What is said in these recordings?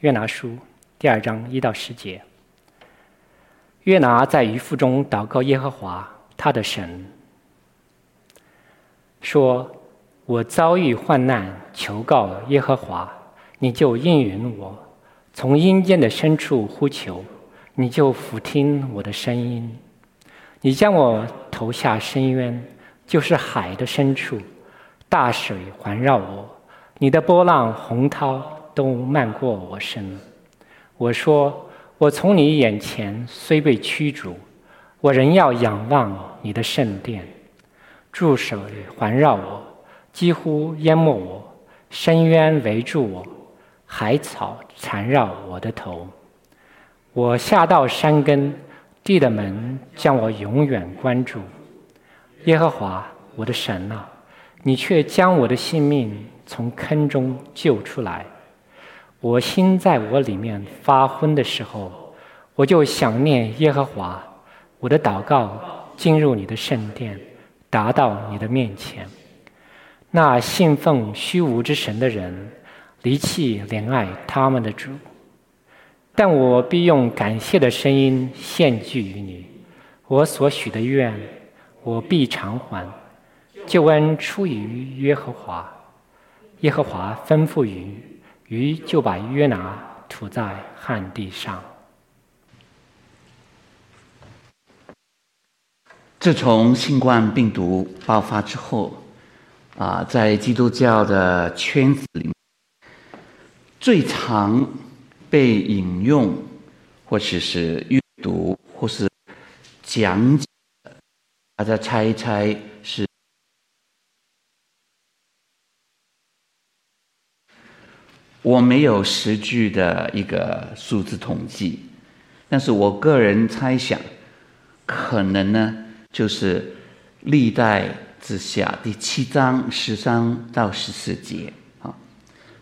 约拿书第二章一到十节。约拿在鱼腹中祷告耶和华他的神，说：“我遭遇患难，求告耶和华，你就应允我；从阴间的深处呼求，你就俯听我的声音。你将我投下深渊，就是海的深处，大水环绕我，你的波浪洪涛都漫过我身。我说：我从你眼前虽被驱逐，我仍要仰望你的圣殿。众水环绕我，几乎淹没我；深渊围住我，海草缠绕我的头。我下到山根，地的门将我永远关住。耶和华我的神啊，你却将我的性命从坑中救出来。我心在我里面发昏的时候，我就想念耶和华，我的祷告进入你的圣殿。达到你的面前，那信奉虚无之神的人，离弃怜爱他们的主。但我必用感谢的声音献祭于你，我所许的愿，我必偿还。救恩出于耶和华，耶和华吩咐于，鱼就把约拿吐在旱地上。自从新冠病毒爆发之后，啊，在基督教的圈子里面，最常被引用，或者是阅读，或是讲解，大家猜一猜是？我没有实据的一个数字统计，但是我个人猜想，可能呢。就是历代之下第七章十三到十四节啊，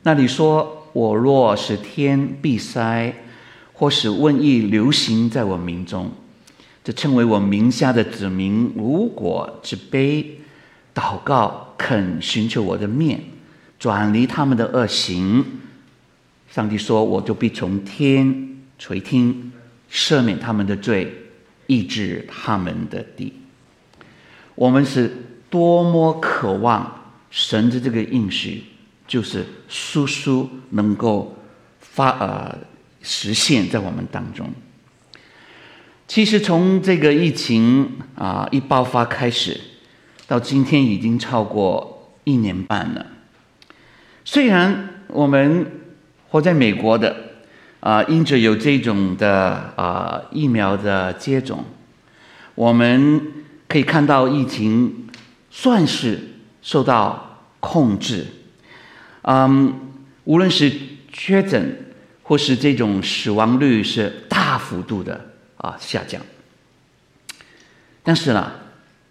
那你说：“我若使天闭塞，或是瘟疫流行在我民中，这称为我名下的子民，如果自卑祷告，肯寻求我的面，转离他们的恶行，上帝说，我就必从天垂听，赦免他们的罪，医治他们的地。”我们是多么渴望神的这个应许，就是叔叔能够发呃实现在我们当中。其实从这个疫情啊一爆发开始，到今天已经超过一年半了。虽然我们活在美国的啊，因着有这种的啊疫苗的接种，我们。可以看到疫情算是受到控制，嗯，无论是确诊或是这种死亡率是大幅度的啊下降。但是呢，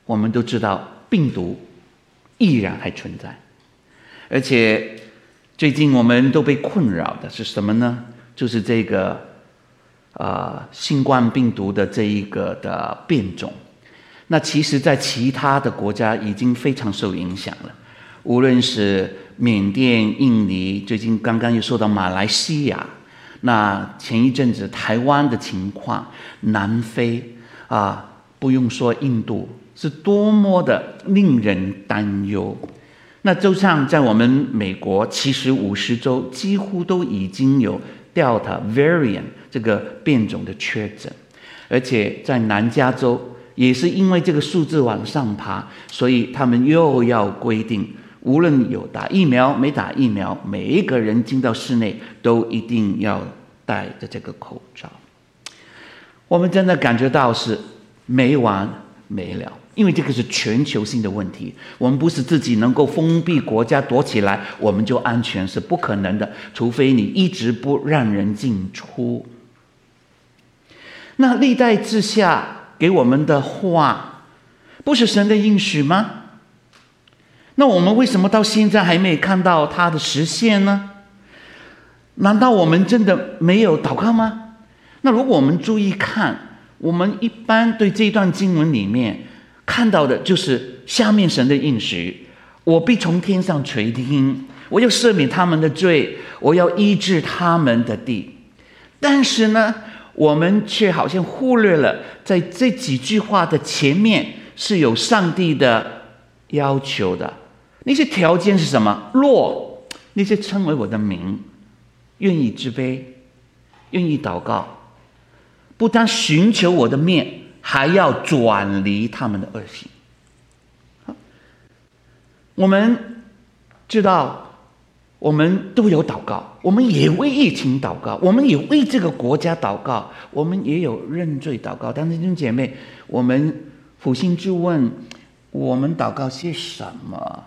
我们都知道病毒依然还存在，而且最近我们都被困扰的是什么呢？就是这个呃新冠病毒的这一个的变种。那其实，在其他的国家已经非常受影响了，无论是缅甸、印尼，最近刚刚又说到马来西亚，那前一阵子台湾的情况，南非啊，不用说印度，是多么的令人担忧。那就像在我们美国，其实五十州几乎都已经有 Delta variant 这个变种的确诊，而且在南加州。也是因为这个数字往上爬，所以他们又要规定，无论有打疫苗没打疫苗，每一个人进到室内都一定要戴着这个口罩。我们真的感觉到是没完没了，因为这个是全球性的问题。我们不是自己能够封闭国家躲起来，我们就安全，是不可能的，除非你一直不让人进出。那历代志下。给我们的话，不是神的应许吗？那我们为什么到现在还没看到它的实现呢？难道我们真的没有祷告吗？那如果我们注意看，我们一般对这段经文里面看到的就是下面神的应许：我必从天上垂听，我要赦免他们的罪，我要医治他们的地。但是呢，我们却好像忽略了，在这几句话的前面是有上帝的要求的。那些条件是什么？若那些称为我的名，愿意自卑，愿意祷告，不但寻求我的面，还要转离他们的恶行。我们知道。我们都有祷告，我们也为疫情祷告，我们也为这个国家祷告，我们也有认罪祷告。但是弟兄姐妹，我们扪心自问，我们祷告些什么？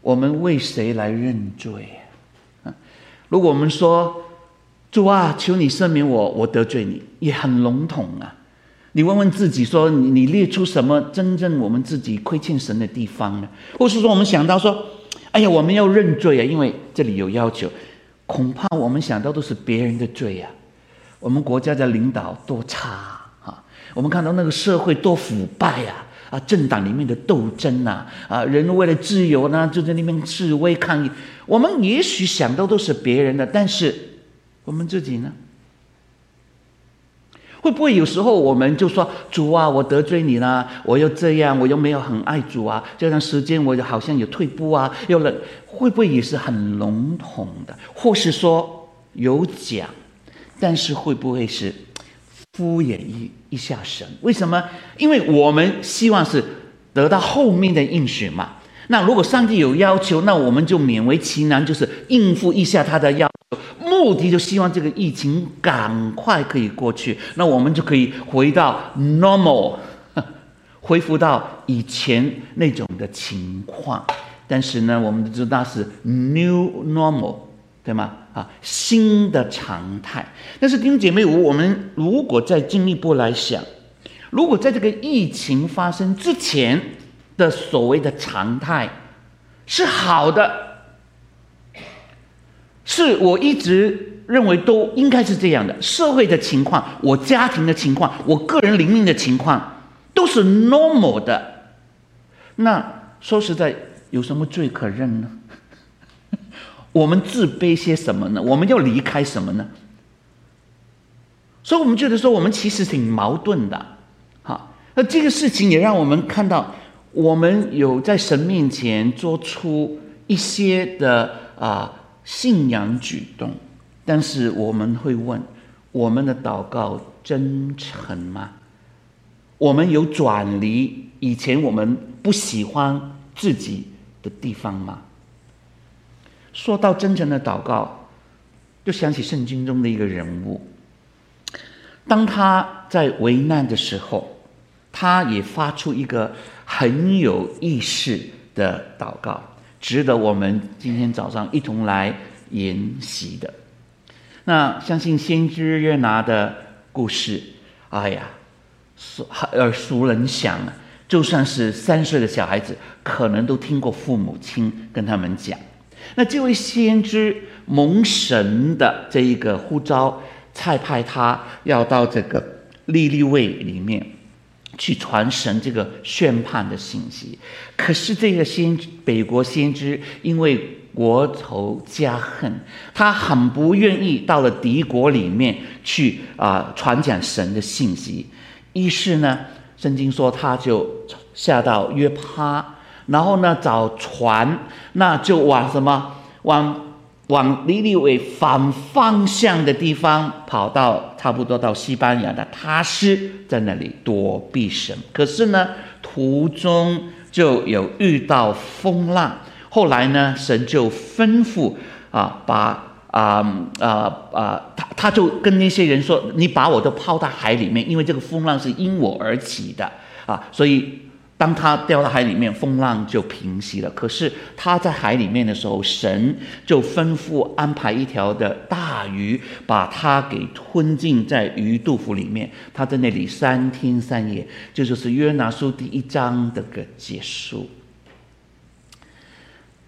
我们为谁来认罪？如果我们说主啊，求你赦免我，我得罪你，也很笼统啊。你问问自己说，你列出什么真正我们自己亏欠神的地方呢？或是说，我们想到说。哎呀，我们要认罪啊！因为这里有要求，恐怕我们想到都是别人的罪、啊。我们国家的领导多差啊！我们看到那个社会多腐败呀！啊，政党里面的斗争呐，啊，人为了自由呢，就在那边示威抗议。我们也许想到都是别人的，但是我们自己呢？会不会有时候我们就说主啊，我得罪你了，我又这样，我又没有很爱主啊，这段时间我就好像有退步啊，又了，会不会也是很笼统的？或是说有讲，但是会不会是敷衍一一下神？为什么？因为我们希望是得到后面的应许嘛。那如果上帝有要求，那我们就勉为其难，就是应付一下他的要求。目的就希望这个疫情赶快可以过去，那我们就可以回到 normal，恢复到以前那种的情况。但是呢，我们都知道是 new normal，对吗？啊，新的常态。但是弟兄姐妹，我们如果再进一步来想，如果在这个疫情发生之前，的所谓的常态是好的，是我一直认为都应该是这样的。社会的情况，我家庭的情况，我个人灵命的情况，都是 normal 的。那说实在，有什么罪可认呢？我们自卑些什么呢？我们要离开什么呢？所以，我们觉得说，我们其实挺矛盾的。好，那这个事情也让我们看到。我们有在神面前做出一些的啊信仰举动，但是我们会问：我们的祷告真诚吗？我们有转离以前我们不喜欢自己的地方吗？说到真诚的祷告，就想起圣经中的一个人物，当他在危难的时候，他也发出一个。很有意思的祷告，值得我们今天早上一同来研习的。那相信先知约拿的故事，哎呀，耳熟能详啊！就算是三岁的小孩子，可能都听过父母亲跟他们讲。那这位先知蒙神的这一个呼召，差派他要到这个尼尼微里面。去传神这个宣判的信息，可是这个先北国先知因为国仇家恨，他很不愿意到了敌国里面去啊、传讲神的信息。于是呢，圣经说他就下到约帕，然后呢找船，那就往什么往。往尼尼微反方向的地方跑到，差不多到西班牙的他施，在那里躲避神。可是呢，途中就有遇到风浪。后来呢，神就吩咐啊，把啊啊啊，他他就跟那些人说：“你把我都抛到海里面，因为这个风浪是因我而起的啊，所以。”当他掉到海里面，风浪就平息了。可是他在海里面的时候，神就吩咐安排一条的大鱼，把他给吞进在鱼肚腹里面。他在那里三天三夜，这就，是约拿书第一章的个结束。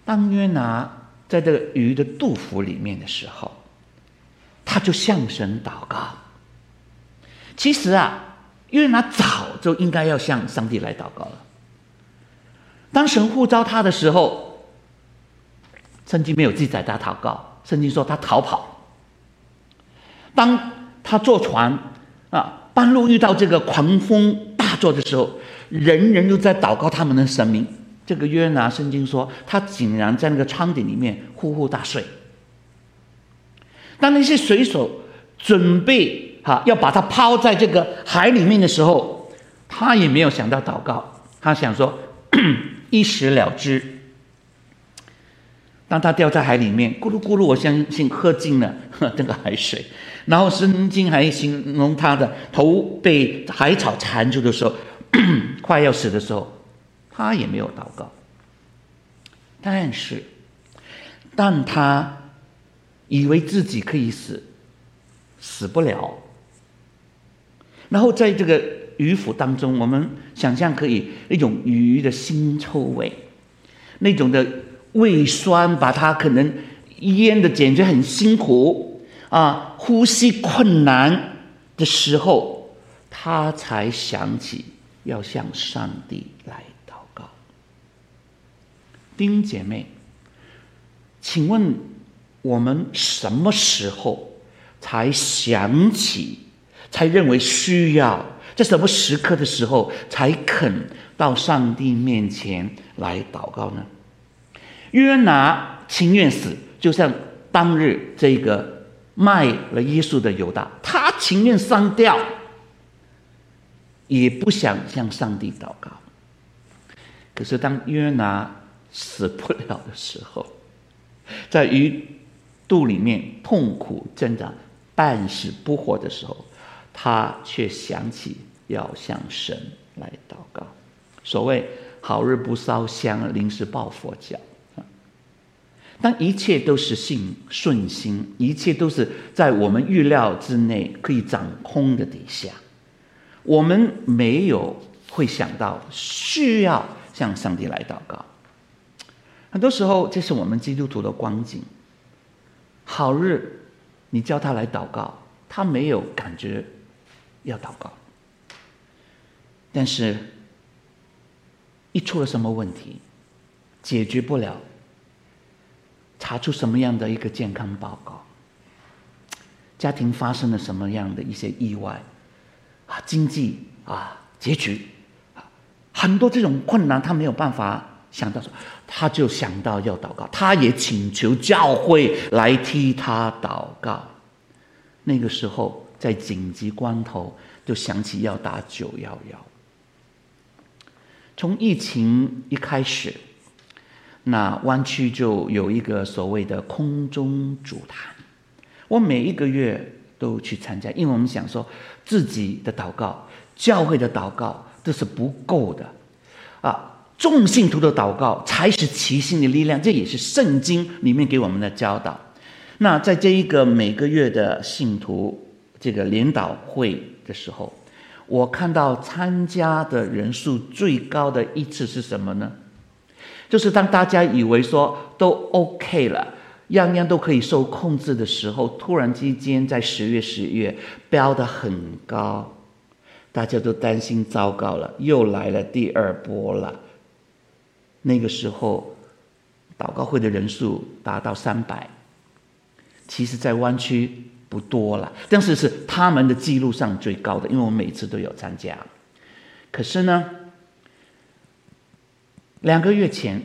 当约拿在这个鱼的肚腹里面的时候，他就向神祷告。其实啊。约拿早就应该要向上帝来祷告了。当神呼召他的时候，圣经没有记载他祷告，圣经说他逃跑。当他坐船啊，半路遇到这个狂风大作的时候，人人都在祷告他们的神明。这个约拿，圣经说他竟然在那个舱顶里面呼呼大睡。当那些水手准备哈要把他抛在这个海里面的时候，他也没有想到祷告，他想说一死了之。当他掉在海里面，咕噜咕噜，我相信喝尽了 这个海水。然后圣经还形容他的头被海草缠住的时候，快要死的时候，他也没有祷告。但是，当他以为自己可以死，死不了。然后在这个鱼腹当中，我们想象可以那种鱼的腥臭味，那种的胃酸把他可能腌的简直很辛苦。啊，呼吸困难的时候，他才想起要向上帝来祷告。丁姐妹，请问我们什么时候才想起，才认为需要，在什么时刻的时候才肯到上帝面前来祷告呢？约拿情愿死，就像当日这个。卖了耶稣的犹大，他情愿上吊，也不想向上帝祷告。可是当约拿死不了的时候，在鱼肚里面痛苦挣扎、半死不活的时候，他却想起要向神来祷告。所谓“好日不烧香，临时抱佛脚”。当一切都是信顺心，一切都是在我们预料之内，可以掌控的底下，我们没有会想到需要向上帝来祷告。很多时候，这是我们基督徒的光景。好日，你叫他来祷告，他没有感觉要祷告。但是，一出了什么问题，解决不了。查出什么样的一个健康报告？家庭发生了什么样的一些意外？啊，经济啊，结局啊，很多这种困难，他没有办法想到说，他就想到要祷告，他也请求教会来替他祷告。那个时候，在紧急关头，就想起要打九幺幺。从疫情一开始。那湾区就有一个所谓的空中主坛，我每一个月都去参加，因为我们想说自己的祷告、教会的祷告都是不够的，啊，众信徒的祷告才是齐心的力量，这也是圣经里面给我们的教导。那在这一个每个月的信徒这个领导会的时候，我看到参加的人数最高的一次是什么呢？就是当大家以为说都 OK 了，样样都可以受控制的时候，突然之间在十月、十一月飙得很高，大家都担心糟糕了，又来了第二波了。那个时候，祷告会的人数达到三百，其实在湾区不多了，但是是他们的记录上最高的，因为我每次都有参加。可是呢，两个月前，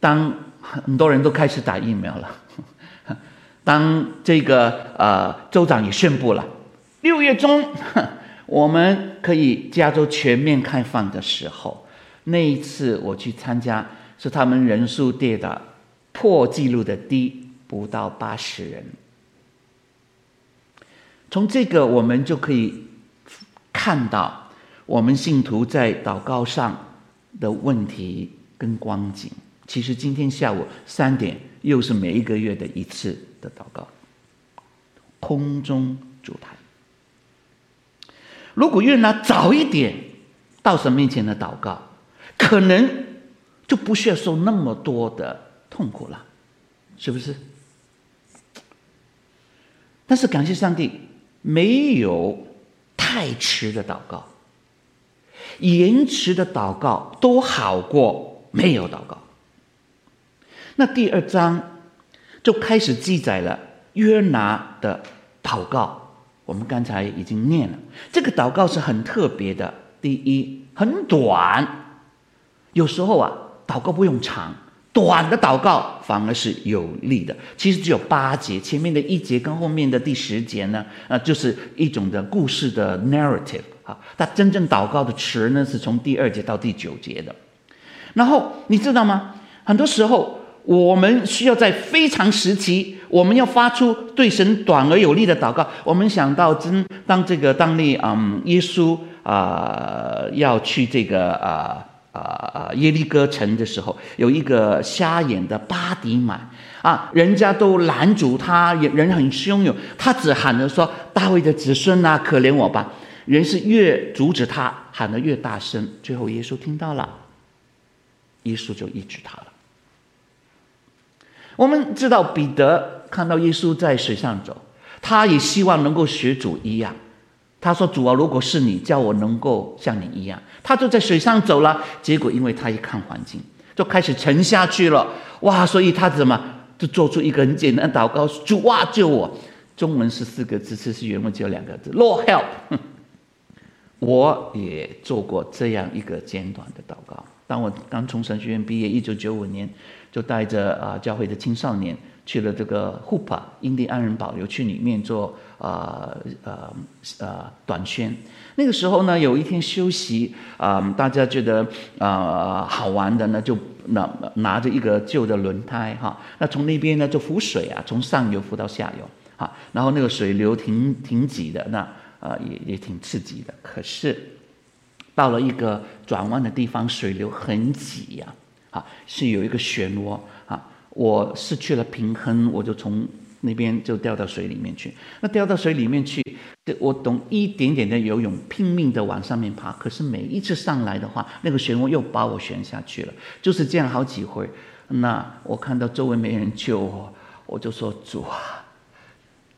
当很多人都开始打疫苗了，当这个呃州长也宣布了，六月中我们可以加州全面开放的时候，那一次我去参加，是他们人数跌的破纪录的低，不到八十人。从这个我们就可以看到，我们信徒在祷告上。的问题跟光景，其实今天下午三点又是每一个月的一次的祷告，空中主坛。如果约拿早一点到神面前的祷告，可能就不需要受那么多的痛苦了，是不是？但是感谢上帝，没有太迟的祷告。延迟的祷告都好过没有祷告。那第二章就开始记载了约拿的祷告。我们刚才已经念了，这个祷告是很特别的。第一，很短，有时候啊，祷告不用长，短的祷告反而是有利的。其实只有八节，前面的一节跟后面的第十节呢，啊，就是一种的故事的 narrative 啊。它真正祷告的词呢，是从第二节到第九节的。然后你知道吗？很多时候。我们需要在非常时期，我们要发出对神短而有力的祷告。我们想到真当这个当利嗯耶稣啊、要去这个啊啊啊耶利哥城的时候，有一个瞎眼的巴底买啊，人家都拦住他，人很汹涌，他只喊着说：“大卫的子孙啊，可怜我吧！”人是越阻止他，喊得越大声，最后耶稣听到了，耶稣就医治他了。我们知道彼得看到耶稣在水上走，他也希望能够学主一样。他说：“主啊，如果是你，叫我能够像你一样。”他就在水上走了。结果因为他一看环境，就开始沉下去了。哇！所以他怎么就做出一个很简单的祷告：“主啊，救我！”中文是四个字，其实原文只有两个字：“Lord help。”我也做过这样一个简短的祷告。当我刚从神学院毕业，一九九五年。就带着啊教会的青少年去了这个霍普印第安人保留区里面做啊呃呃短宣。那个时候呢，有一天休息啊、大家觉得啊、呃、好玩的呢，就拿拿着一个旧的轮胎哈，那从那边呢就浮水啊，从上游浮到下游哈，然后那个水流挺挺挤的，那啊也也挺刺激的。可是到了一个转弯的地方，水流很挤呀、啊。是有一个漩涡！我失去了平衡，我就从那边就掉到水里面去。那掉到水里面去，我懂一点点的游泳，拼命的往上面爬。可是每一次上来的话，那个漩涡又把我旋下去了。就是这样好几回。那我看到周围没人救我，我就说：“主啊，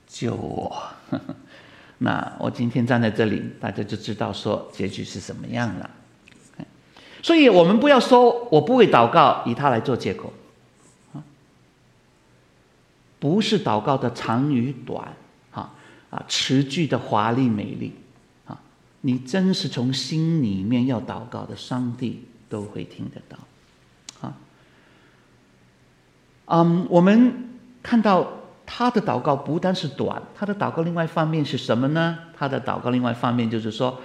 救我！” 那我今天站在这里，大家就知道说结局是什么样了。所以，我们不要说我不会祷告，以他来做借口，不是祷告的长与短，啊啊，词句的华丽美丽，啊，你真是从心里面要祷告的，上帝都会听得到，啊，嗯，我们看到他的祷告不单是短，他的祷告另外一方面是什么呢？他的祷告另外一方面就是说，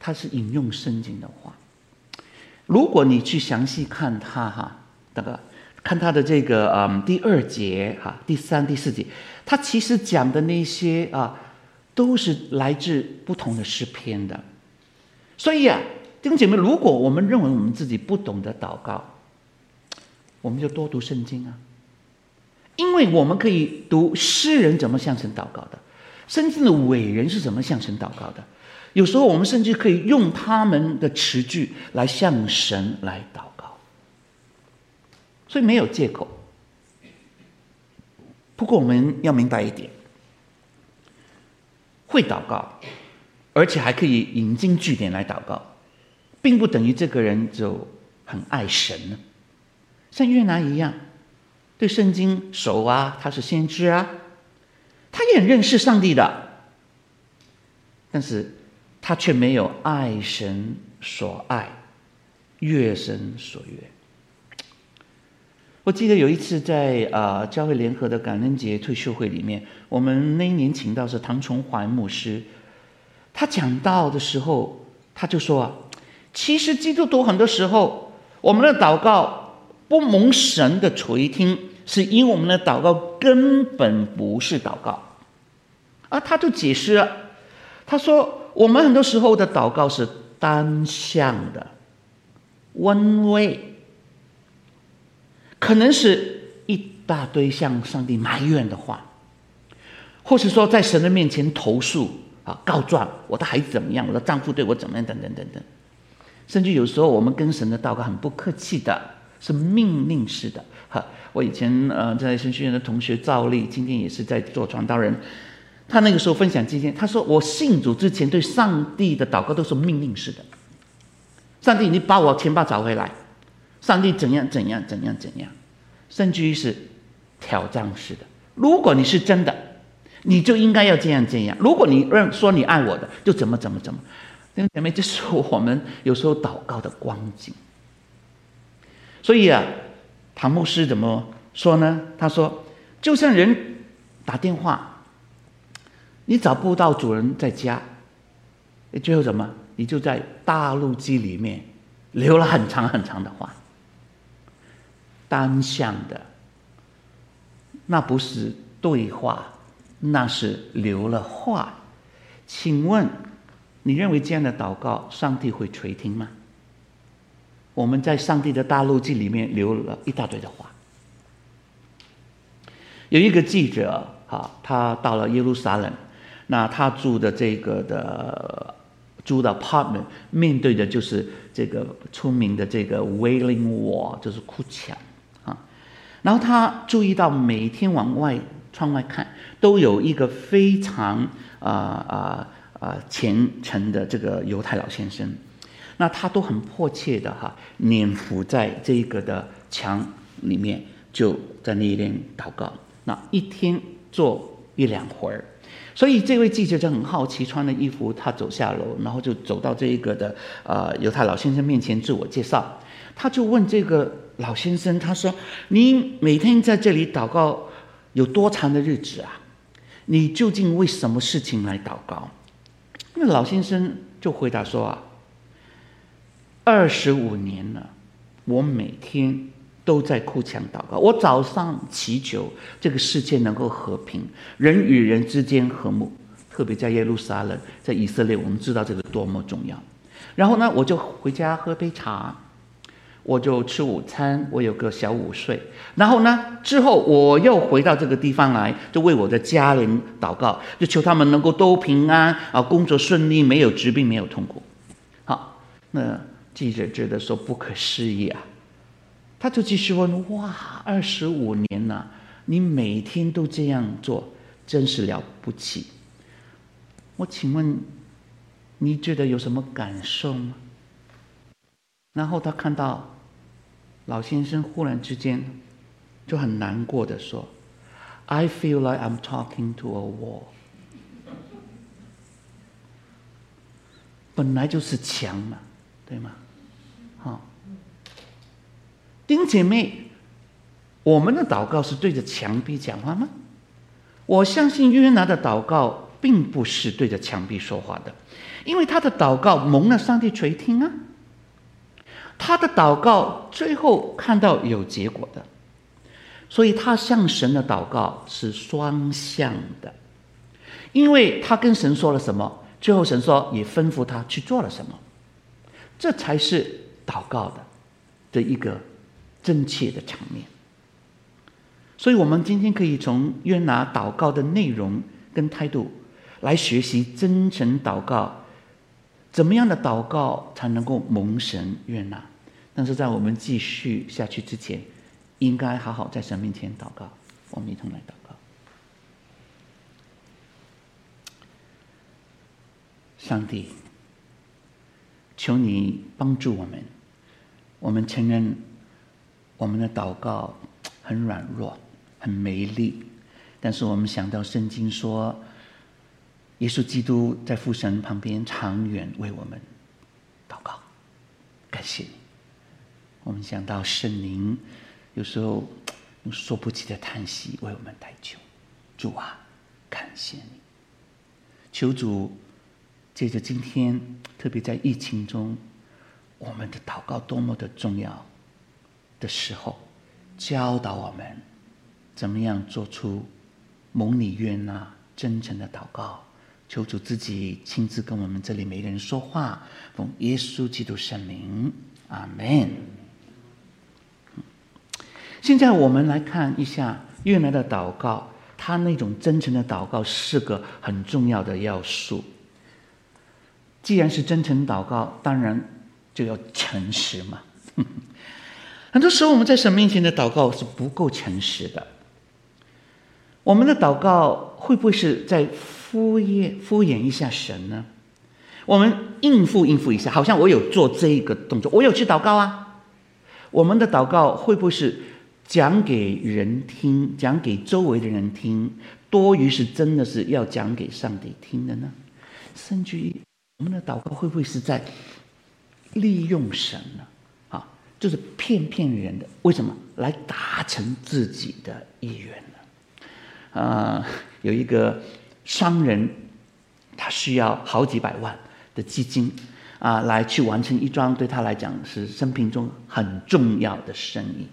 他是引用圣经的话。如果你去详细看他哈，那个看他的这个嗯第二节哈，第三、第四节，他其实讲的那些啊，都是来自不同的诗篇的。所以啊，弟兄姐妹，如果我们认为我们自己不懂得祷告，我们就多读圣经啊，因为我们可以读诗人怎么向神祷告的，圣经的伟人是怎么向神祷告的。有时候我们甚至可以用他们的词句来向神来祷，所以没有借口。不过我们要明白一点，会祷告，而且还可以引经据典来祷告，并不等于这个人就很爱神呢。像越南一样，对圣经熟啊，他是先知啊，他也很认识上帝的，但是。他却没有爱神所爱，悦神所悦。我记得有一次在啊、呃、教会联合的感恩节退休会里面，我们那一年请到是唐崇怀牧师，他讲到的时候，他就说啊，其实基督徒很多时候，我们的祷告不蒙神的垂听，是因为我们的祷告根本不是祷告。啊，他就解释了，他说。我们很多时候的祷告是单向的，one way，可能是一大堆向上帝埋怨的话，或是说在神的面前投诉啊，告状，我的孩子怎么样，我的丈夫对我怎么样，等等等等，甚至有时候我们跟神的祷告很不客气的，是命令式的。哈，我以前呃在神学院的同学赵丽，今天也是在做传道人。他那个时候分享这些，他说：“我信主之前对上帝的祷告都是命令式的。上帝，你把我钱包找回来。上帝怎样怎样怎样怎样。甚至于是挑战式的。如果你是真的，你就应该要这样这样。如果你认说你爱我的，就怎么怎么怎么。弟兄姐妹，这是我们有时候祷告的光景。所以啊，唐牧师怎么说呢？他说，就像人打电话，你找不到主人在家，最后怎么？你就在大陆机里面留了很长很长的话，单向的，那不是对话，那是留了话。请问，你认为这样的祷告，上帝会垂听吗？我们在上帝的答录机里面留了一大堆的话。有一个记者，哈，他到了耶路撒冷，那他住的这个的。住的 apartment 面对的就是这个出名的这个 Wailing Wall，就是哭墙。然后他注意到每天往外窗外看，都有一个非常啊啊啊虔诚的这个犹太老先生，那他都很迫切的哈黏伏在这个的墙里面，就在那边祷告。那一天做一两回儿。所以这位记者就很好奇，穿的衣服，他走下楼，然后就走到这一个的呃犹太老先生面前自我介绍。他就问这个老先生，他说：“你每天在这里祷告有多长的日子啊？你究竟为什么事情来祷告？”那老先生就回答说：“啊，二十五年了，我每天。”都在哭墙祷告。我早上祈求这个世界能够和平，人与人之间和睦，特别在耶路撒冷，在以色列，我们知道这个多么重要。然后呢，我就回家喝杯茶，我就吃午餐，我有个小午睡。然后呢，之后我又回到这个地方来，就为我的家人祷告，就求他们能够都平安啊，工作顺利，没有疾病，没有痛苦。好，那记者觉得说不可思议啊。他就继续问：“哇，二十五年了，你每天都这样做，真是了不起。我请问，你觉得有什么感受吗？”然后他看到老先生忽然之间就很难过的说：“I feel like I'm talking to a wall。”本来就是墙嘛，对吗？好。丁姐妹，我们的祷告是对着墙壁讲话吗？我相信约拿的祷告并不是对着墙壁说话的，因为他的祷告蒙了上帝垂听啊。他的祷告最后看到有结果的，所以他向神的祷告是双向的，因为他跟神说了什么，最后神说也吩咐他去做了什么，这才是祷告的的一个。真切的场面，所以，我们今天可以从约拿祷告的内容跟态度来学习真诚祷告。怎么样的祷告才能够蒙神悦纳？但是在我们继续下去之前，应该好好在神面前祷告。我们一同来祷告：上帝，求你帮助我们，我们承认。我们的祷告很软弱，很没力，但是我们想到圣经说，耶稣基督在父神旁边长远为我们祷告，感谢你。我们想到圣灵，有时候用说不出的叹息为我们代求，主啊，感谢你。求主借着今天，特别在疫情中，我们的祷告多么的重要。的时候，教导我们怎么样做出蒙你悦纳真诚的祷告。求主自己亲自跟我们这里每个人说话，奉耶稣基督圣名，阿门。现在我们来看一下越南的祷告，他那种真诚的祷告是个很重要的要素。既然是真诚祷告，当然就要诚实嘛。很多时候，我们在神面前的祷告是不够诚实的。我们的祷告会不会是在敷衍敷衍一下神呢？我们应付应付一下，好像我有做这个动作，我有去祷告啊。我们的祷告会不会是讲给人听，讲给周围的人听，多于是真的是要讲给上帝听的呢？甚至于我们的祷告会不会是在利用神呢？啊，就是骗骗人的，为什么来达成自己的意愿呢？啊，有一个商人，他需要好几百万的基金啊，来去完成一桩对他来讲是生命中很重要的生意。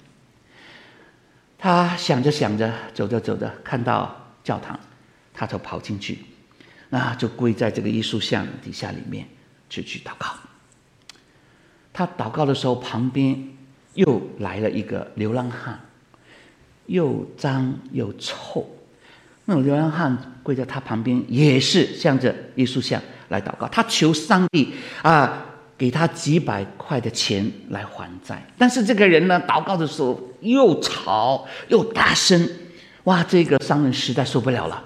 他想着想着，走着走着，看到教堂，他就跑进去。那就跪在这个耶稣像底下里面，就去祷告。他祷告的时候，旁边又来了一个流浪汉，又脏又臭。那种流浪汉跪在他旁边，也是向着耶稣像来祷告。他求上帝啊，给他几百块的钱来还债。但是这个人呢，祷告的时候又吵又大声，哇！这个商人实在受不了了，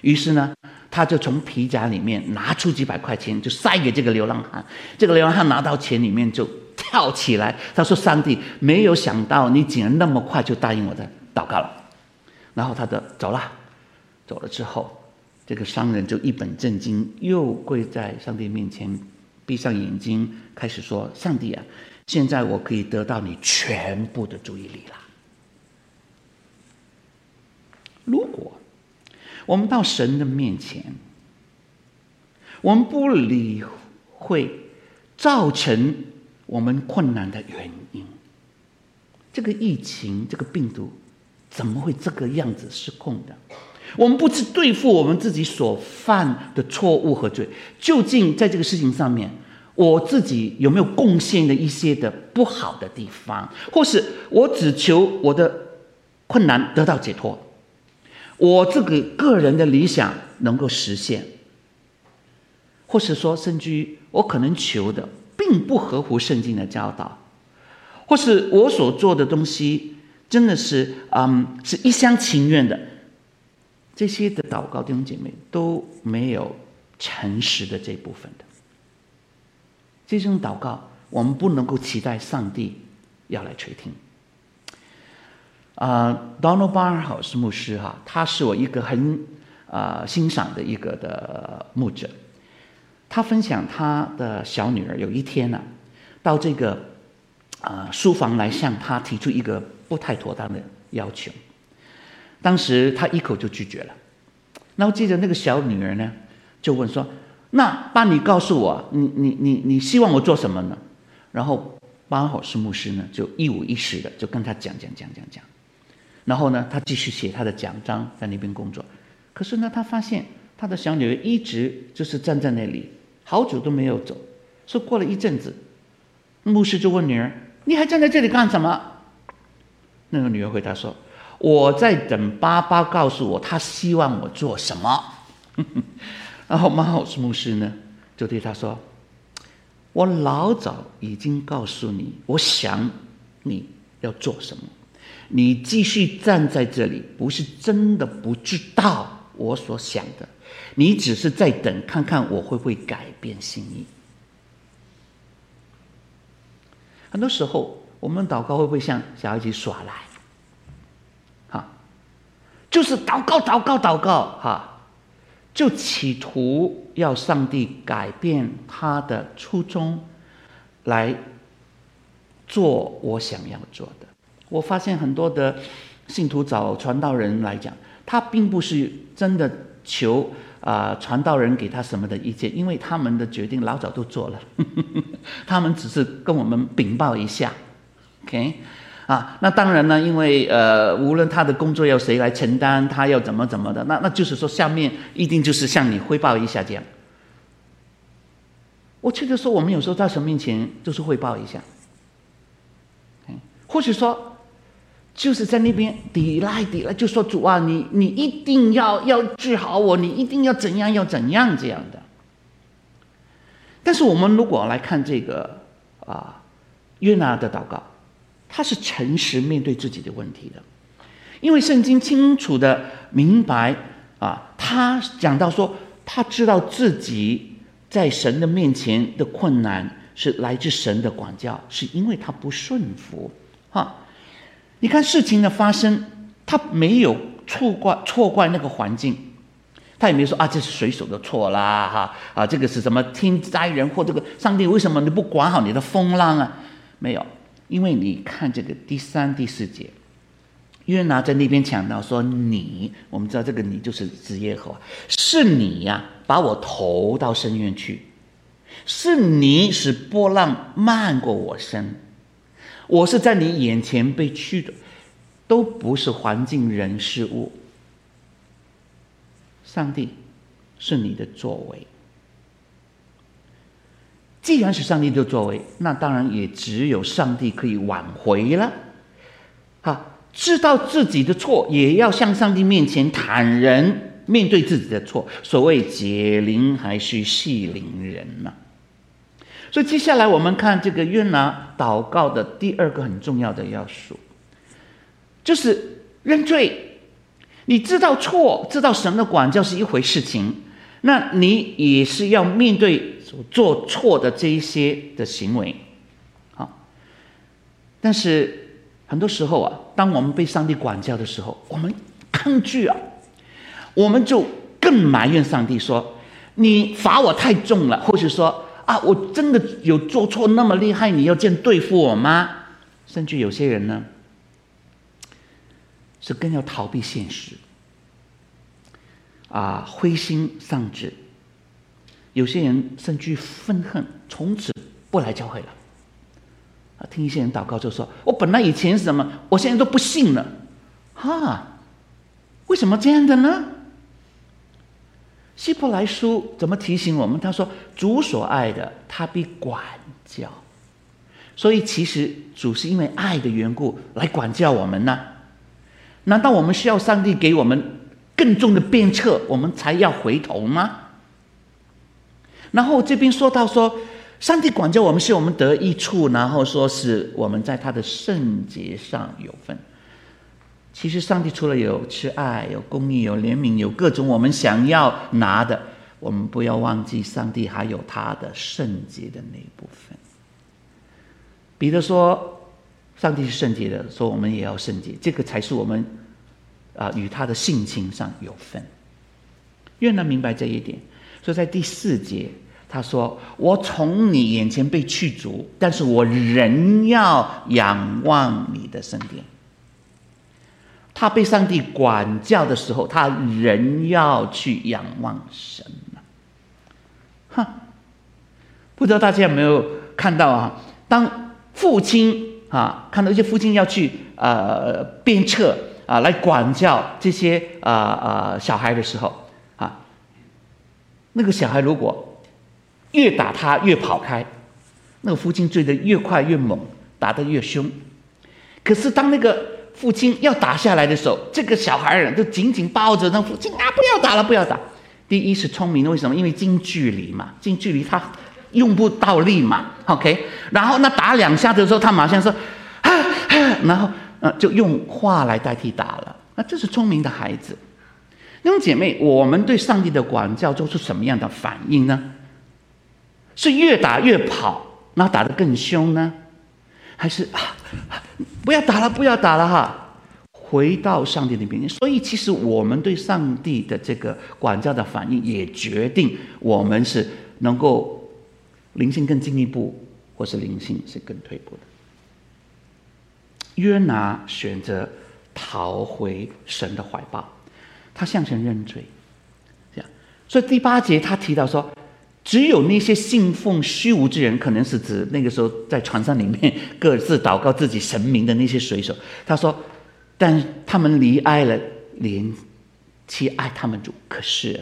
于是呢。他就从皮夹里面拿出几百块钱，就塞给这个流浪汉。这个流浪汉拿到钱里面就跳起来，他说：“上帝，没有想到你竟然那么快就答应我的祷告了。”然后他就走了，走了之后，这个商人就一本正经又跪在上帝面前，闭上眼睛开始说：“上帝啊，现在我可以得到你全部的注意力了。如果……”我们到神的面前，我们不理会造成我们困难的原因。这个疫情，这个病毒，怎么会这个样子失控的？我们不去对付我们自己所犯的错误和罪，究竟在这个事情上面，我自己有没有贡献的一些的不好的地方，或是我只求我的困难得到解脱？我这个个人的理想能够实现，或是说，甚至于我可能求的并不合乎圣经的教导，或是我所做的东西真的是嗯是一厢情愿的，这些的祷告弟兄姐妹都没有诚实的这部分的，这种祷告我们不能够期待上帝要来垂听。啊，Donald Barnhouse 牧师哈，他是我一个很啊、欣赏的一个的牧者。他分享他的小女儿有一天呢、啊，到这个啊、书房来向他提出一个不太妥当的要求。当时他一口就拒绝了。然后接着那个小女儿呢，就问说：“那爸，你告诉我，你你你你希望我做什么呢？”然后 Barnhouse 牧师呢，就一五一十的就跟他讲讲讲讲讲。然后呢，他继续写他的奖章，在那边工作。可是呢，他发现他的小女儿一直就是站在那里，好久都没有走。说过了一阵子，牧师就问女儿：“你还站在这里干什么？”那个女儿回答说：“我在等爸爸告诉我，他希望我做什么。”然后马尔斯牧师呢，就对他说：“我老早已经告诉你，我想你要做什么。”你继续站在这里，不是真的不知道我所想的，你只是在等，看看我会不会改变心意。很多时候，我们祷告会不会像小孩子耍赖？就是祷告，祷告，祷告，哈，就企图要上帝改变他的初衷，来做我想要做的。我发现很多的信徒找传道人来讲，他并不是真的求啊、传道人给他什么的意见，因为他们的决定老早都做了，他们只是跟我们禀报一下，OK 啊？那当然呢，因为呃，无论他的工作要谁来承担，他要怎么怎么的，那那就是说下面一定就是向你汇报一下这样。我确实说我们有时候在神面前就是汇报一下或许说。就是在那边抵赖抵赖，就说主啊，你你一定要要治好我，你一定要怎样要怎样这样的。但是我们如果来看这个啊约拿的祷告，他是诚实面对自己的问题的，因为圣经清楚的明白啊，他讲到说他知道自己在神的面前的困难是来自神的管教，是因为他不顺服哈。你看事情的发生，他没有错怪错怪那个环境，他也没说啊，这是水手的错啦，哈啊，这个是什么天灾人祸？这个上帝为什么你不管好你的风浪啊？没有，因为你看这个第三、第四节，约拿在那边强调说你，我们知道这个你就是子耶和，是你呀、把我投到深渊去，是你使波浪漫过我身。我是在你眼前被驱的，都不是环境人事物。上帝是你的作为，既然是上帝的作为，那当然也只有上帝可以挽回了。哈，知道自己的错，也要向上帝面前坦然面对自己的错。所谓解铃还须系铃人嘛。所以接下来我们看这个约拿祷告的第二个很重要的要素，就是认罪。你知道错，知道神的管教是一回事情，那你也是要面对所做错的这一些的行为，啊。但是很多时候啊，当我们被上帝管教的时候，我们抗拒啊，我们就更埋怨上帝说：“你罚我太重了。”或者说。啊！我真的有做错那么厉害？你要这样对付我吗？甚至有些人呢，是更要逃避现实，啊，灰心丧志。有些人甚至愤恨，从此不来教会了。啊，听一些人祷告就说：“我本来以前是什么，我现在都不信了。”哈，为什么这样的呢？希伯来书怎么提醒我们？他说：“主所爱的，他必管教。”所以，其实主是因为爱的缘故来管教我们呢？难道我们需要上帝给我们更重的鞭策，我们才要回头吗？然后这边说到说，上帝管教我们是我们得益处，然后说是我们在他的圣洁上有份。其实，上帝除了有慈爱、有公义、有怜悯、有各种我们想要拿的，我们不要忘记，上帝还有他的圣洁的那一部分。彼得说：“上帝是圣洁的，说我们也要圣洁，这个才是我们啊与他的性情上有份。”愿他明白这一点。所以在第四节，他说：“我从你眼前被驱逐，但是我仍要仰望你的圣殿。”他被上帝管教的时候，他仍要去仰望神呢。哼，不知道大家有没有看到啊？当父亲啊，看到一些父亲要去呃鞭策啊，来管教这些啊啊、呃、小孩的时候啊，那个小孩如果越打他越跑开，那个父亲追得越快越猛，打得越凶。可是当那个父亲要打下来的时候，这个小孩儿就紧紧抱着那父亲啊！不要打了，不要打。第一是聪明的，为什么？因为近距离嘛，近距离他用不到力嘛。OK，然后那打两下的时候，他马上说，啊啊，然后呃就用话来代替打了。那这是聪明的孩子。弟兄姐妹，我们对上帝的管教做出什么样的反应呢？是越打越跑，那打得更凶呢？还是啊？不要打了，不要打了哈！回到上帝的面前。所以，其实我们对上帝的这个管教的反应，也决定我们是能够灵性更进一步，或是灵性是更退步的。约拿选择逃回神的怀抱，他向神认罪。这样，所以第八节他提到说。只有那些信奉虚无之人，可能是指那个时候在船上里面各自祷告自己神明的那些水手。他说：“但他们离爱了，连其爱他们主。可是，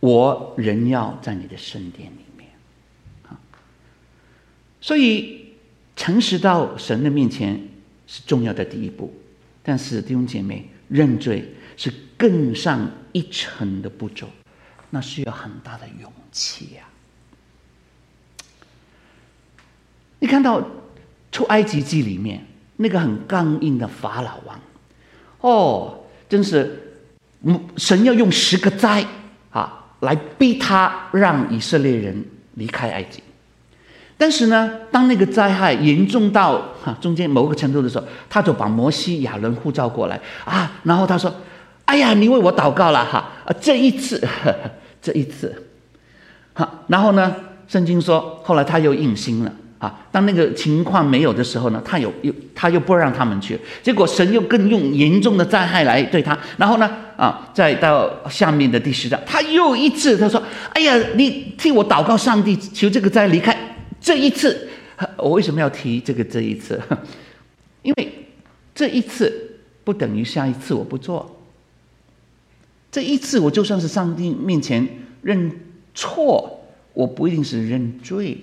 我仍要在你的圣殿里面。”啊，所以诚实到神的面前是重要的第一步。但是弟兄姐妹，认罪是更上一层的步骤。那需要很大的勇气呀！你看到出埃及记里面那个很刚硬的法老王，哦，真是，神要用十个灾啊来逼他让以色列人离开埃及。但是呢，当那个灾害严重到哈中间某个程度的时候，他就把摩西、亚伦呼召过来啊，然后他说：“哎呀，你为我祷告了哈，啊，这一次，呵 呵这一次，好，然后呢，圣经说，后来他又硬心了啊。当那个情况没有的时候呢，他有又他又不让他们去，结果神又更用严重的灾害来对他。然后呢，啊，再到下面的第十章，他又一次他说：“哎呀，你替我祷告，上帝求这个灾离开。”这一次，我为什么要提这个这一次？因为这一次不等于下一次我不做。这一次我就算是上帝面前认错，我不一定是认罪。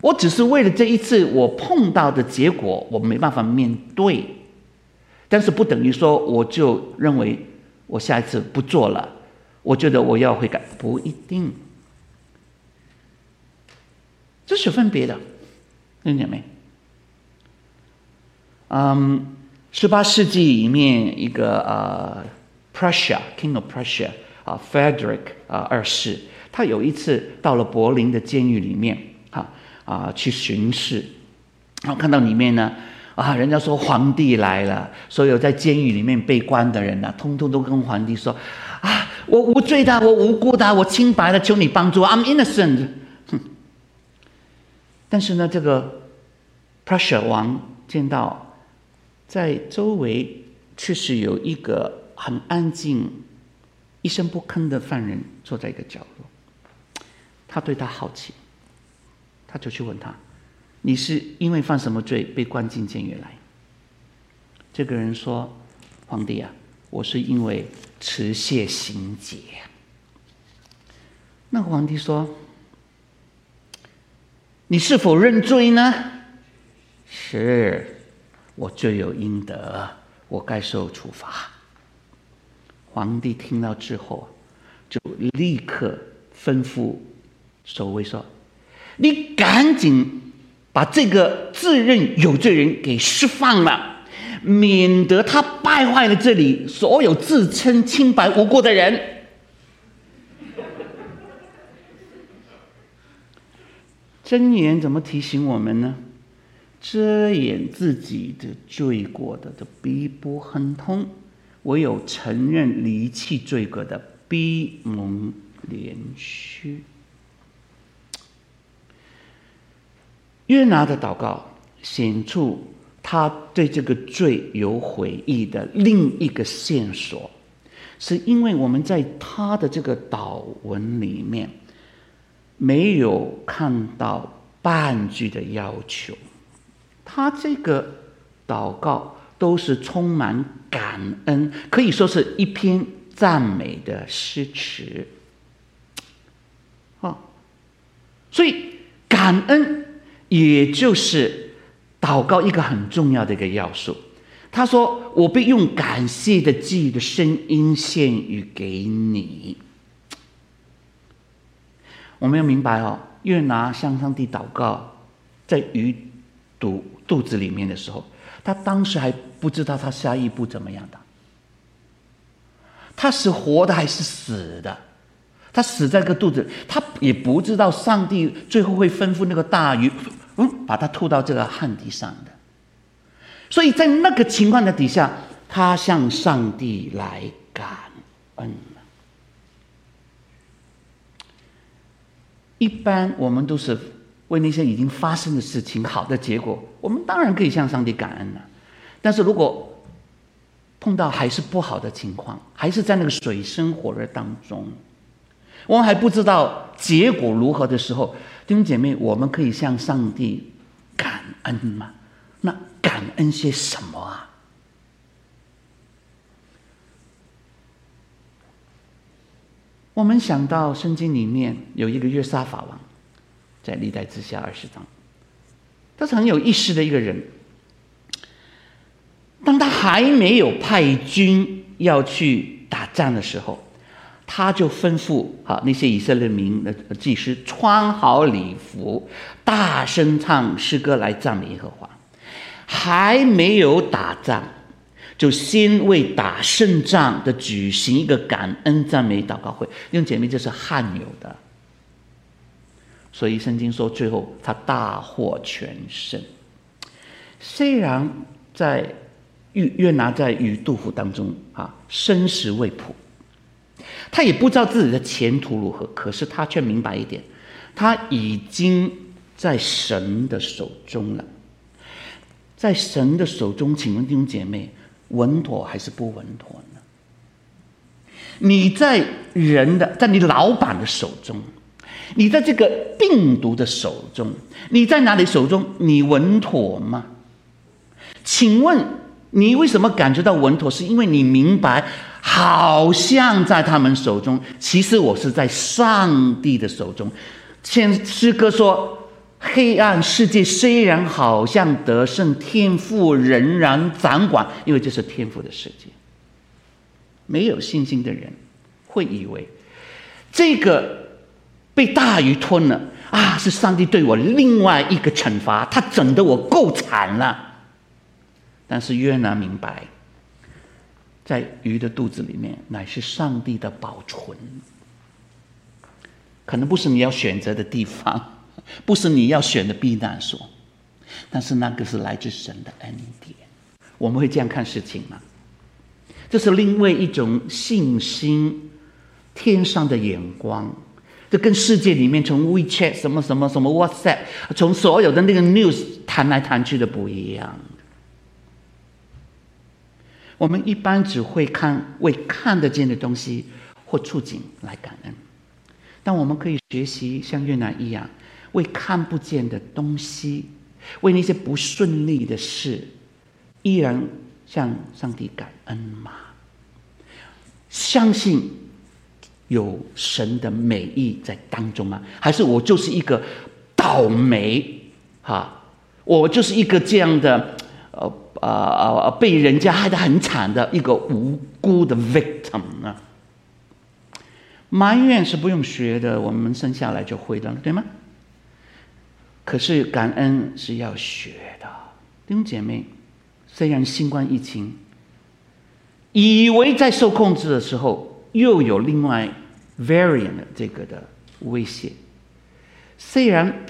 我只是为了这一次我碰到的结果，我没办法面对。但是不等于说我就认为我下一次不做了。我觉得我要悔改，不一定。这是分别的，听见没？嗯，十八世纪里面一个呃，Prussia King of Prussia 啊，Frederick 啊二世，他有一次到了柏林的监狱里面，哈啊去巡视，然后看到里面呢，啊，人家说皇帝来了，所有在监狱里面被关的人呢，通通都跟皇帝说，啊，我无罪的，我无辜的，我清白的，求你帮助，I'm innocent。哼。但是呢，这个 Prussia 王见到在周围确实有一个很安静、一声不吭的犯人坐在一个角落，他对他好奇，他就去问他：“你是因为犯什么罪被关进监狱来？”这个人说：“皇帝啊，我是因为持械行劫。”那个皇帝说。你是否认罪呢？是，我罪有应得，我该受处罚。皇帝听到之后，就立刻吩咐守卫说：“你赶紧把这个自认有罪人给释放了，免得他败坏了这里所有自称清白无辜的人。”真言怎么提醒我们呢？遮掩自己的罪过的，都必不亨通；唯有承认离弃罪过的，逼蒙怜恤。约拿的祷告显出他对这个罪有悔意的另一个线索，是因为我们在他的这个祷文里面。没有看到半句的要求，他这个祷告都是充满感恩，可以说是一篇赞美的诗词。啊，所以感恩也就是祷告一个很重要的一个要素。他说：“我必用感谢的祭的声音献与给你。”我们要明白哦，约拿向上帝祷告，在鱼肚肚子里面的时候，他当时还不知道他下一步怎么样的，他是活的还是死的？他死在个肚子，他也不知道上帝最后会吩咐那个大鱼，嗯，把他吐到这个旱地上的。所以在那个情况的底下，他向上帝来感恩。一般我们都是为那些已经发生的事情、好的结果，我们当然可以向上帝感恩了。但是如果碰到还是不好的情况，还是在那个水深火热当中，我们还不知道结果如何的时候，弟兄姐妹，我们可以向上帝感恩吗？那感恩些什么啊？我们想到圣经里面有一个约沙法王，在历代志下二十章，他是很有意思的一个人。当他还没有派军要去打仗的时候，他就吩咐啊那些以色列民的祭司穿好礼服，大声唱诗歌来赞美耶和华。还没有打仗。就先为打胜仗的举行一个感恩赞美祷告会，弟兄姐妹，这是汗有的。所以圣经说，最后他大获全胜。虽然在约约拿在与杜甫当中啊，生死未卜，他也不知道自己的前途如何，可是他却明白一点，他已经在神的手中了。在神的手中，请问弟兄姐妹，稳妥还是不稳妥呢？你在人的，在你老板的手中，你在这个病毒的手中，你在哪里手中？你稳妥吗？请问你为什么感觉到稳妥？是因为你明白，好像在他们手中，其实我是在上帝的手中。像诗歌说。黑暗世界虽然好像得胜，天赋仍然掌管，因为这是天赋的世界。没有信心的人会以为这个被大鱼吞了啊，是上帝对我另外一个惩罚，他整得我够惨了。但是约拿明白，在鱼的肚子里面乃是上帝的保存，可能不是你要选择的地方。不是你要选的避难所，但是那个是来自神的恩典。我们会这样看事情吗？这是另外一种信心，天上的眼光。这跟世界里面从 WeChat 什么什么什么 WhatsApp，从所有的那个 news 谈来谈去的不一样。我们一般只会看为看得见的东西或处境来感恩，但我们可以学习像越南一样。为看不见的东西，为那些不顺利的事，依然向上帝感恩吗？相信有神的美意在当中吗？还是我就是一个倒霉？哈，我就是一个这样的，呃呃呃，被人家害得很惨的一个无辜的 victim 呢？埋怨是不用学的，我们生下来就会的，对吗？可是感恩是要学的，弟兄姐妹。虽然新冠疫情以为在受控制的时候，又有另外 variant 这个的威胁。虽然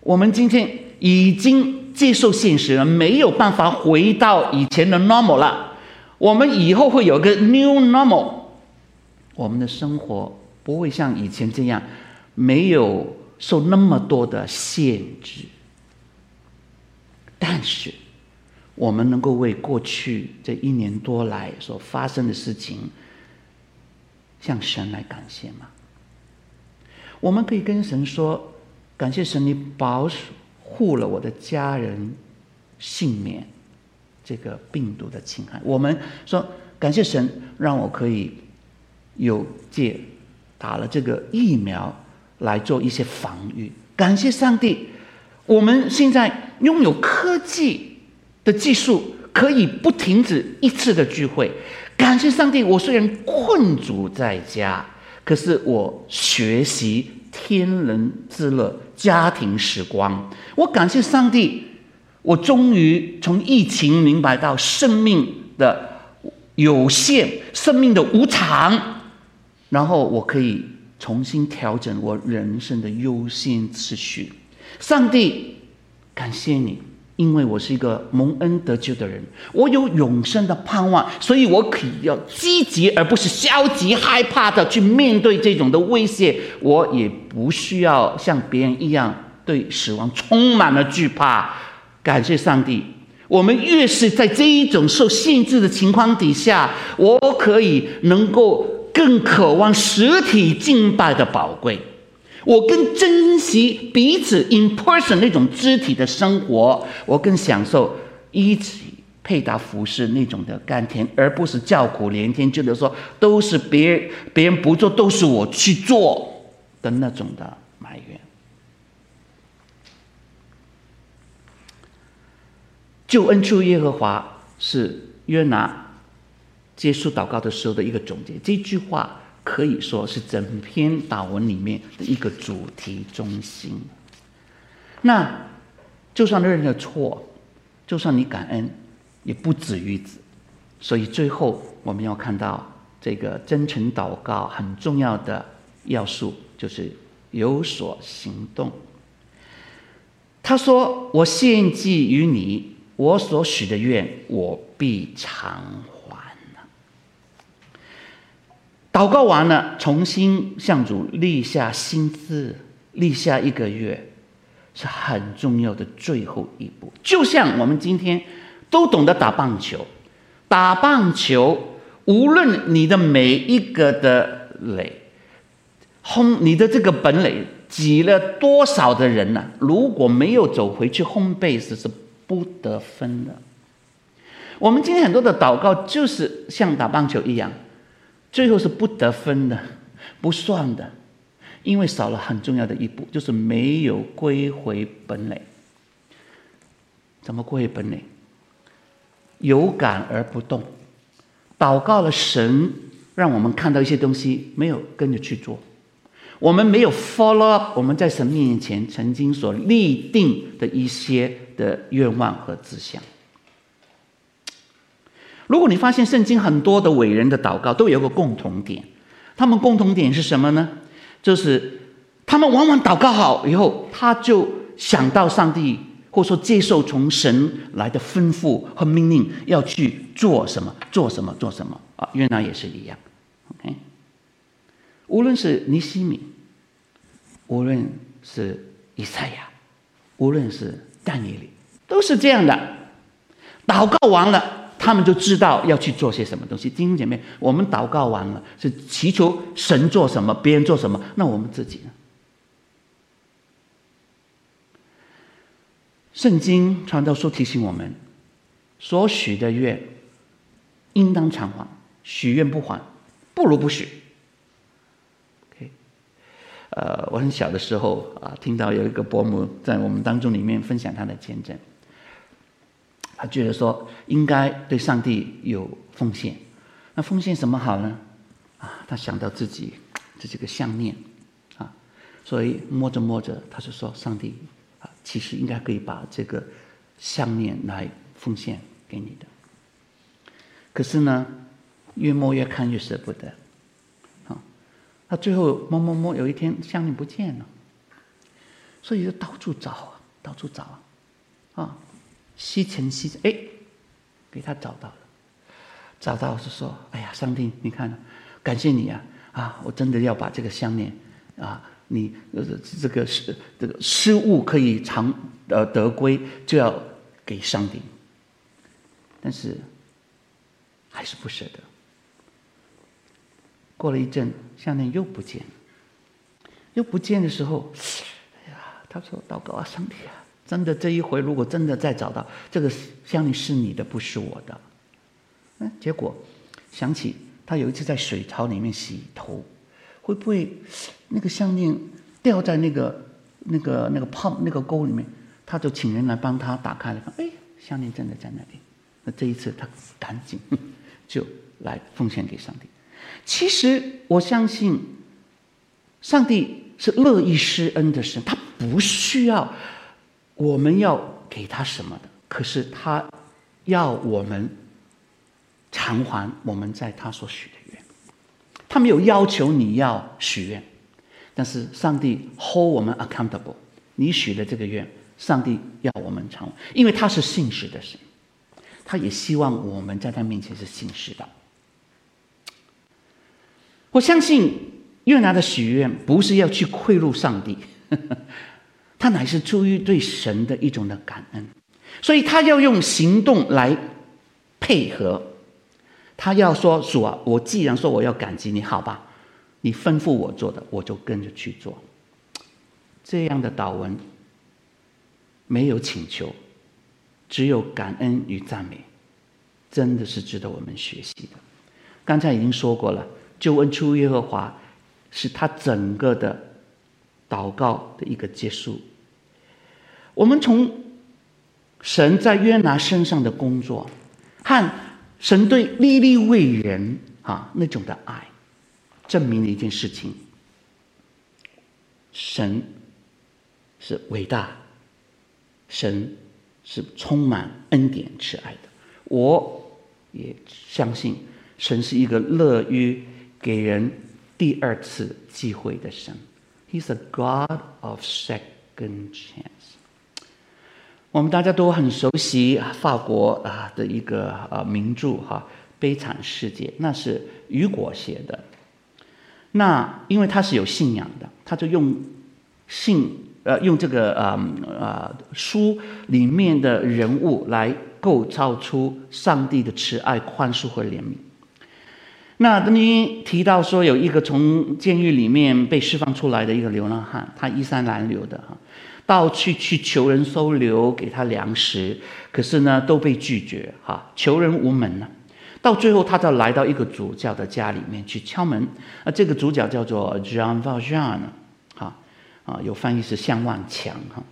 我们今天已经接受现实了，没有办法回到以前的 normal 了。我们以后会有个 new normal，我们的生活不会像以前这样没有。受那么多的限制，但是我们能够为过去这一年多来所发生的事情向神来感谢吗？我们可以跟神说：“感谢神，你保护了我的家人幸免这个病毒的侵害。”我们说：“感谢神，让我可以有借打了这个疫苗。”来做一些防御。感谢上帝，我们现在拥有科技的技术，可以不停止一次的聚会。感谢上帝，我虽然困住在家，可是我学习天伦之乐、家庭时光。我感谢上帝，我终于从疫情明白到生命的有限、生命的无常，然后我可以。重新调整我人生的优先次序。上帝，感谢你，因为我是一个蒙恩得救的人，我有永生的盼望，所以我可以要积极而不是消极、害怕的去面对这种的威胁。我也不需要像别人一样对死亡充满了惧怕。感谢上帝，我们越是在这一种受限制的情况底下，我可以能够。更渴望实体敬拜的宝贵，我更珍惜彼此 in person 那种肢体的生活，我更享受一起配搭服饰那种的甘甜，而不是叫苦连天，觉得说都是别别人不做，都是我去做的那种的埋怨。救恩出耶和华是约拿结束祷告的时候的一个总结，这句话可以说是整篇祷文里面的一个主题中心。那就算认了错，就算你感恩，也不止于此。所以最后我们要看到这个真诚祷告很重要的要素，就是有所行动。他说：“我献祭于你，我所许的愿，我必偿。”祷告完了，重新向主立下心志，立下一个月，是很重要的最后一步。就像我们今天都懂得打棒球，打棒球，无论你的每一个的垒，轰，你的这个本垒挤了多少的人呢、如果没有走回去，home base 是不得分的。我们今天很多的祷告就是像打棒球一样。最后是不得分的，不算的，因为少了很重要的一步，就是没有归回本垒。怎么归回本垒？有感而不动，祷告了神，让我们看到一些东西，没有跟着去做。我们没有 follow up 我们在神面前曾经所立定的一些的愿望和志向。如果你发现圣经很多的伟人的祷告都有个共同点，他们共同点是什么呢？就是他们往往祷告好以后，他就想到上帝，或者说接受从神来的吩咐和命令，要去做什么，做什么，做什么啊？约拿也是一样。OK，无论是尼西米，无论是以赛亚，无论是但以理，都是这样的。祷告完了。他们就知道要去做些什么东西。弟兄姐妹，我们祷告完了，是祈求神做什么，别人做什么，那我们自己呢？圣经传道书提醒我们：所许的愿，应当偿还；许愿不还，不如不许。OK，呃，我很小的时候啊，听到有一个伯母在我们当中里面分享他的见证。他觉得说应该对上帝有奉献，那奉献什么好呢？啊，他想到自己这几个项链，啊，所以摸着摸着，他就说：“上帝啊，其实应该可以把这个项链来奉献给你的。”可是呢，越摸越看越舍不得，啊，他最后摸摸摸，有一天项链不见了，所以就到处找啊，到处找啊，啊。西城西，哎，给他找到了，找到是说，哎呀，上帝，你看，感谢你啊，啊，我真的要把这个项链，啊，你呃这个失这个失物可以偿呃得归，就要给上帝，但是还是不舍得。过了一阵，项链又不见了，又不见的时候，哎呀，他说祷告啊，上帝啊。真的这一回，如果真的再找到这个项链是你的，不是我的，嗯，结果想起他有一次在水槽里面洗头，会不会那个项链掉在那个那个那个泡那个沟里面？他就请人来帮他打开了，哎，项链真的在那里。那这一次他赶紧就来奉献给上帝。其实我相信，上帝是乐意施恩的神，他不需要。我们要给他什么的？可是他要我们偿还我们在他所许的愿。他没有要求你要许愿，但是上帝 hold 我们 accountable。你许的这个愿，上帝要我们偿还，因为他是信实的神，他也希望我们在他面前是信实的。我相信越南的许愿不是要去贿赂上帝。他乃是出于对神的一种的感恩，所以他要用行动来配合。他要说：“主啊，我既然说我要感激你，好吧，你吩咐我做的，我就跟着去做。”这样的祷文没有请求，只有感恩与赞美，真的是值得我们学习的。刚才已经说过了，救恩出耶和华，是他整个的。祷告的一个结束，我们从神在约拿身上的工作，和神对尼尼微人啊那种的爱，证明了一件事情：神是伟大，神是充满恩典慈爱的。我也相信，神是一个乐于给人第二次机会的神。He's a God of second chance。我们大家都很熟悉法国啊的一个啊名著哈《悲惨世界》，那是雨果写的。那因为他是有信仰的，他就用信呃用这个呃呃书里面的人物来构造出上帝的慈爱、宽恕和怜悯。那这里提到说，有一个从监狱里面被释放出来的一个流浪汉，他衣衫褴褛的哈，到处去求人收留，给他粮食，可是呢都被拒绝哈，求人无门呢。到最后，他就来到一个主教的家里面去敲门。啊，这个主教叫做 Jean Valjean，哈啊，有翻译是向万强哈。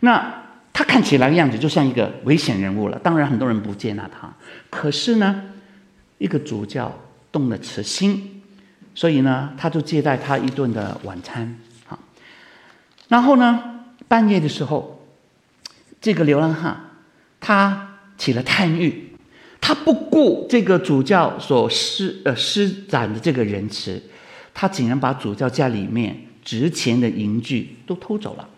那他看起来的样子就像一个危险人物了，当然很多人不接纳他。可是呢，一个主教。动了慈心，所以呢，他就接待他一顿的晚餐。好，然后呢，半夜的时候，这个流浪汉他起了贪欲，他不顾这个主教所施呃施展的这个仁慈，他竟然把主教家里面值钱的银具都偷走了。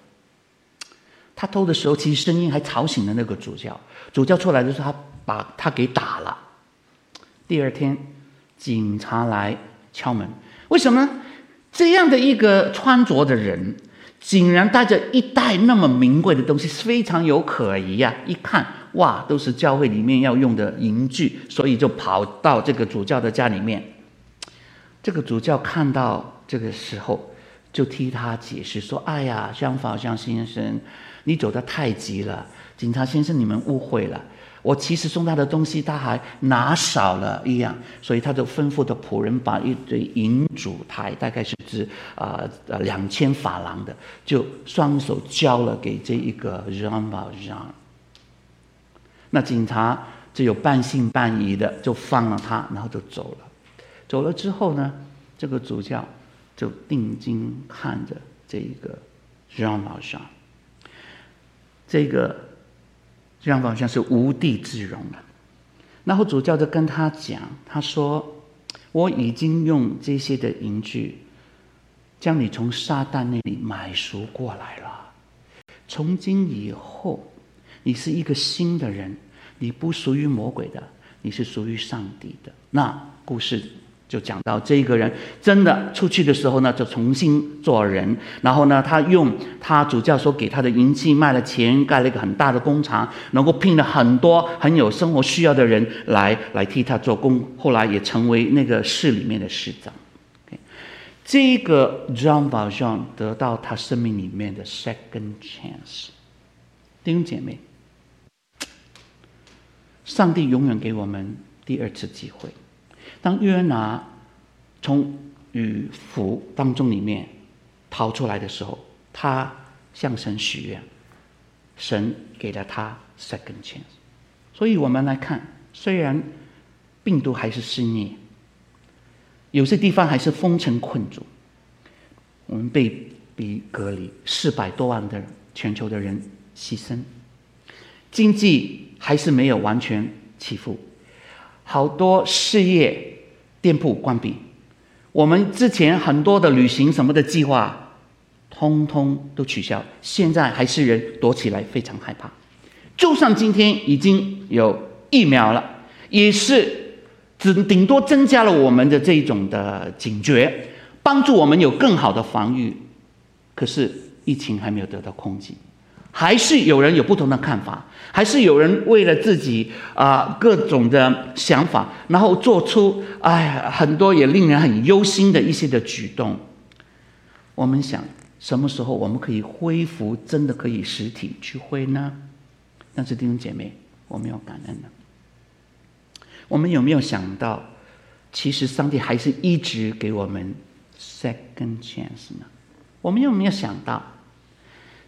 他偷的时候，其实声音还吵醒了那个主教。主教出来的时候，他把他给打了。第二天。警察来敲门，为什么呢？这样的一个穿着的人，竟然带着一袋那么名贵的东西，非常有可疑呀、一看，哇，都是教会里面要用的银具，所以就跑到这个主教的家里面。这个主教看到这个时候，就替他解释说：“哎呀，张法相先生，你走得太急了，警察先生，你们误会了。”我其实送他的东西，他还拿少了一样，所以他就吩咐的仆人把一堆银烛台，大概是值啊呃两千法郎的，就双手交了给这一个 Jean Valjean。那警察只有半信半疑的就放了他，然后就走了。走了之后呢，这个主教就定睛看着这一个 Jean Valjean，这个。这样好像是无地自容了。然后主教就跟他讲，他说：“我已经用这些的银具，将你从撒旦那里买赎过来了。从今以后，你是一个新的人，你不属于魔鬼的，你是属于上帝的。”那故事。就讲到这个人真的出去的时候呢，就重新做人。然后呢，他用他主教所给他的银器卖了钱，盖了一个很大的工厂，能够聘了很多很有生活需要的人来来替他做工。后来也成为那个市里面的市长。这个 John Valjean 得到他生命里面的 second chance。弟兄姐妹，上帝永远给我们第二次机会。当约拿从鱼腹当中里面逃出来的时候，他向神许愿，神给了他 second chance。所以我们来看，虽然病毒还是肆虐，有些地方还是封城困住，我们被逼隔离，四百多万的全球的人牺牲，经济还是没有完全起复。好多事业店铺关闭，我们之前很多的旅行什么的计划，通通都取消。现在还是人躲起来，非常害怕。就算今天已经有疫苗了，也是只顶多增加了我们的这种的警觉，帮助我们有更好的防御。可是疫情还没有得到控制。还是有人有不同的看法，还是有人为了自己啊、各种的想法，然后做出哎很多也令人很忧心的一些的举动。我们想，什么时候我们可以恢复真的可以实体聚会呢？但是弟兄姐妹，我们要感恩的。我们有没有想到，其实上帝还是一直给我们 second chance 呢？我们有没有想到，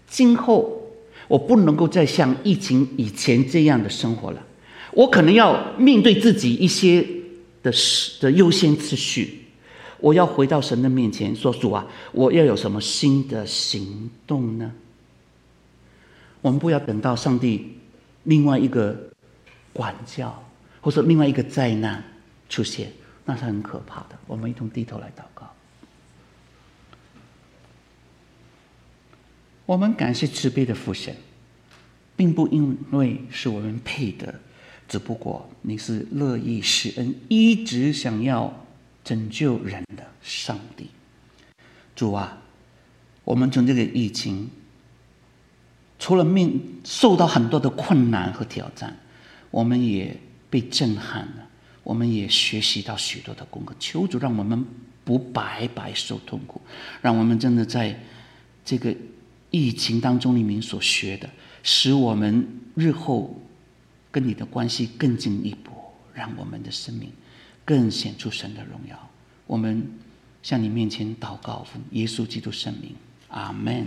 今后？我不能够再像疫情以前这样的生活了，我可能要面对自己一些的事的优先次序，我要回到神的面前说：“主啊，我要有什么新的行动呢？”我们不要等到上帝另外一个管教，或者另外一个灾难出现，那是很可怕的。我们一同低头来祷告。我们感谢慈悲的父神，并不因为是我们配得，只不过你是乐意施恩，一直想要拯救人的上帝。主啊，我们从这个疫情，除了面受到很多的困难和挑战，我们也被震撼了，我们也学习到许多的功课。求主让我们不白白受痛苦，让我们真的在这个。疫情当中里面所学的，使我们日后跟你的关系更进一步，让我们的生命更显出神的荣耀。我们向你面前祷告，奉耶稣基督圣名，阿门。